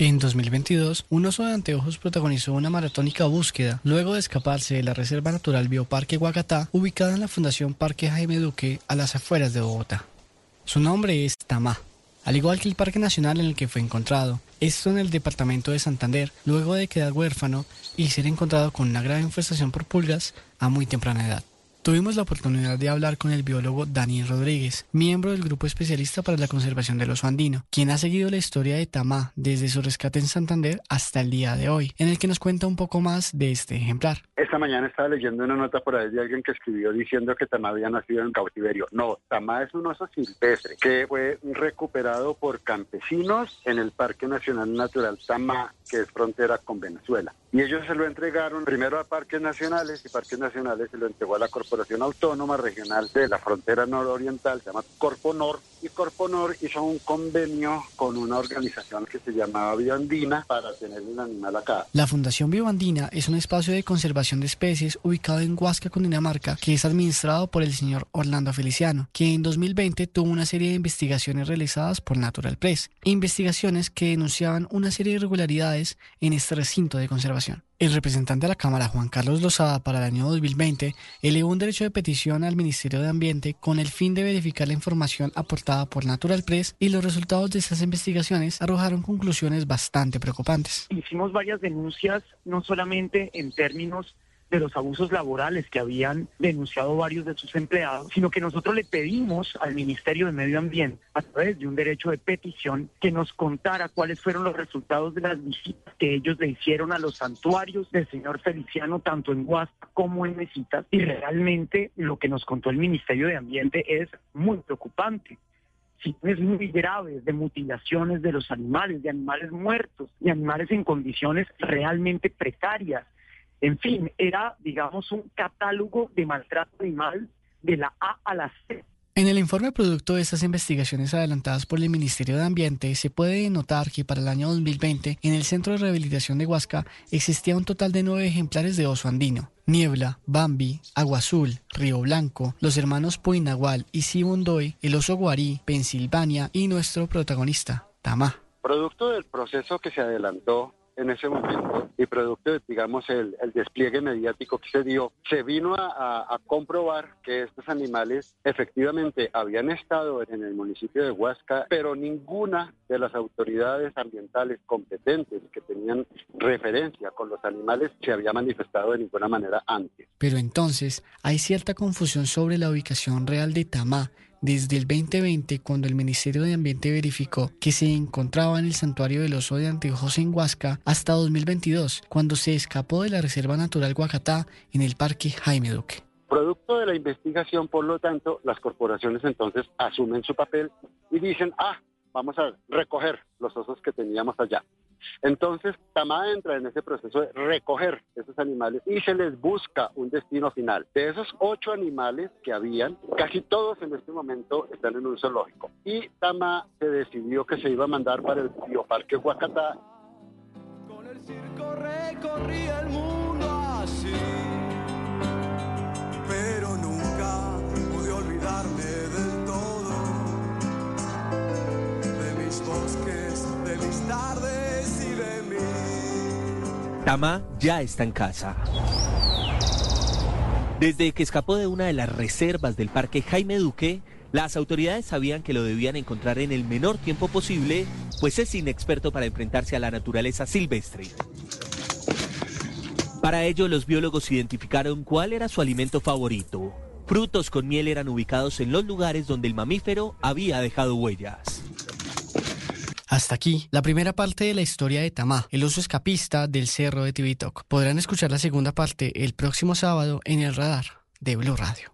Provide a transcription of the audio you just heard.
En 2022, un oso de anteojos protagonizó una maratónica búsqueda luego de escaparse de la Reserva Natural Bioparque Guacatá, ubicada en la Fundación Parque Jaime Duque, a las afueras de Bogotá. Su nombre es Tamá, al igual que el Parque Nacional en el que fue encontrado. Esto en el departamento de Santander, luego de quedar huérfano y ser encontrado con una grave infestación por pulgas a muy temprana edad. Tuvimos la oportunidad de hablar con el biólogo Daniel Rodríguez, miembro del grupo especialista para la conservación del oso andino, quien ha seguido la historia de Tamá desde su rescate en Santander hasta el día de hoy, en el que nos cuenta un poco más de este ejemplar. Esta mañana estaba leyendo una nota por ahí de alguien que escribió diciendo que Tamá había nacido en cautiverio. No, Tamá es un oso silvestre que fue recuperado por campesinos en el Parque Nacional Natural Tamá, que es frontera con Venezuela. Y ellos se lo entregaron primero a parques nacionales y parques nacionales se lo entregó a la Corporación Autónoma Regional de la Frontera Nororiental, se llama Corponor, y Corponor hizo un convenio con una organización que se llamaba Bioandina para tener un animal acá. La Fundación Bioandina es un espacio de conservación de especies ubicado en Huasca, Cundinamarca, que es administrado por el señor Orlando Feliciano, que en 2020 tuvo una serie de investigaciones realizadas por Natural Press, investigaciones que denunciaban una serie de irregularidades en este recinto de conservación el representante de la Cámara, Juan Carlos Lozada, para el año 2020, elevó un derecho de petición al Ministerio de Ambiente con el fin de verificar la información aportada por Natural Press y los resultados de esas investigaciones arrojaron conclusiones bastante preocupantes. Hicimos varias denuncias, no solamente en términos de los abusos laborales que habían denunciado varios de sus empleados, sino que nosotros le pedimos al Ministerio de Medio Ambiente, a través de un derecho de petición, que nos contara cuáles fueron los resultados de las visitas que ellos le hicieron a los santuarios del señor Feliciano, tanto en Huasca como en Mesitas, y realmente lo que nos contó el Ministerio de Ambiente es muy preocupante situaciones muy graves de mutilaciones de los animales, de animales muertos, de animales en condiciones realmente precarias. En fin, era, digamos, un catálogo de maltrato animal de la A a la C. En el informe producto de estas investigaciones adelantadas por el Ministerio de Ambiente se puede notar que para el año 2020 en el Centro de Rehabilitación de Huasca existía un total de nueve ejemplares de oso andino. Niebla, Bambi, Agua Azul, Río Blanco, los hermanos Puinagual y Sibundoy, el oso guarí, Pensilvania y nuestro protagonista, Tamá. Producto del proceso que se adelantó en ese momento y producto de, digamos, el, despliegue mediático que se dio, se vino a, comprobar que estos animales efectivamente habían estado en el municipio de Huasca, pero ninguna de las autoridades ambientales competentes que tenían referencia con los animales se había manifestado de ninguna manera antes. Pero entonces hay cierta confusión sobre la ubicación real de Tamá desde el 2020, cuando el Ministerio de Ambiente verificó que se encontraba en el santuario del oso de Anteojos en Huasca, hasta 2022, cuando se escapó de la Reserva Natural Guacatá en el Parque Jaime Duque. Producto de la investigación, por lo tanto, las corporaciones entonces asumen su papel y dicen, ah, vamos a recoger los osos que teníamos allá. Entonces, Tamá entra en ese proceso de recoger esos animales y se les busca un destino final. De esos ocho animales que habían, casi todos en este momento están en un zoológico. Y Tamá se decidió que se iba a mandar para el bioparque Huacatá. Con el circo el mundo Tama ya está en casa. Desde que escapó de una de las reservas del Parque Jaime Duque, las autoridades sabían que lo debían encontrar en el menor tiempo posible, pues es inexperto para enfrentarse a la naturaleza silvestre. Para ello, los biólogos identificaron cuál era su alimento favorito. Frutos con miel eran ubicados en los lugares donde el mamífero había dejado huellas. Hasta aquí, la primera parte de la historia de Tamá, el oso escapista del cerro de Tibitok. Podrán escuchar la segunda parte el próximo sábado en el radar de Blue Radio.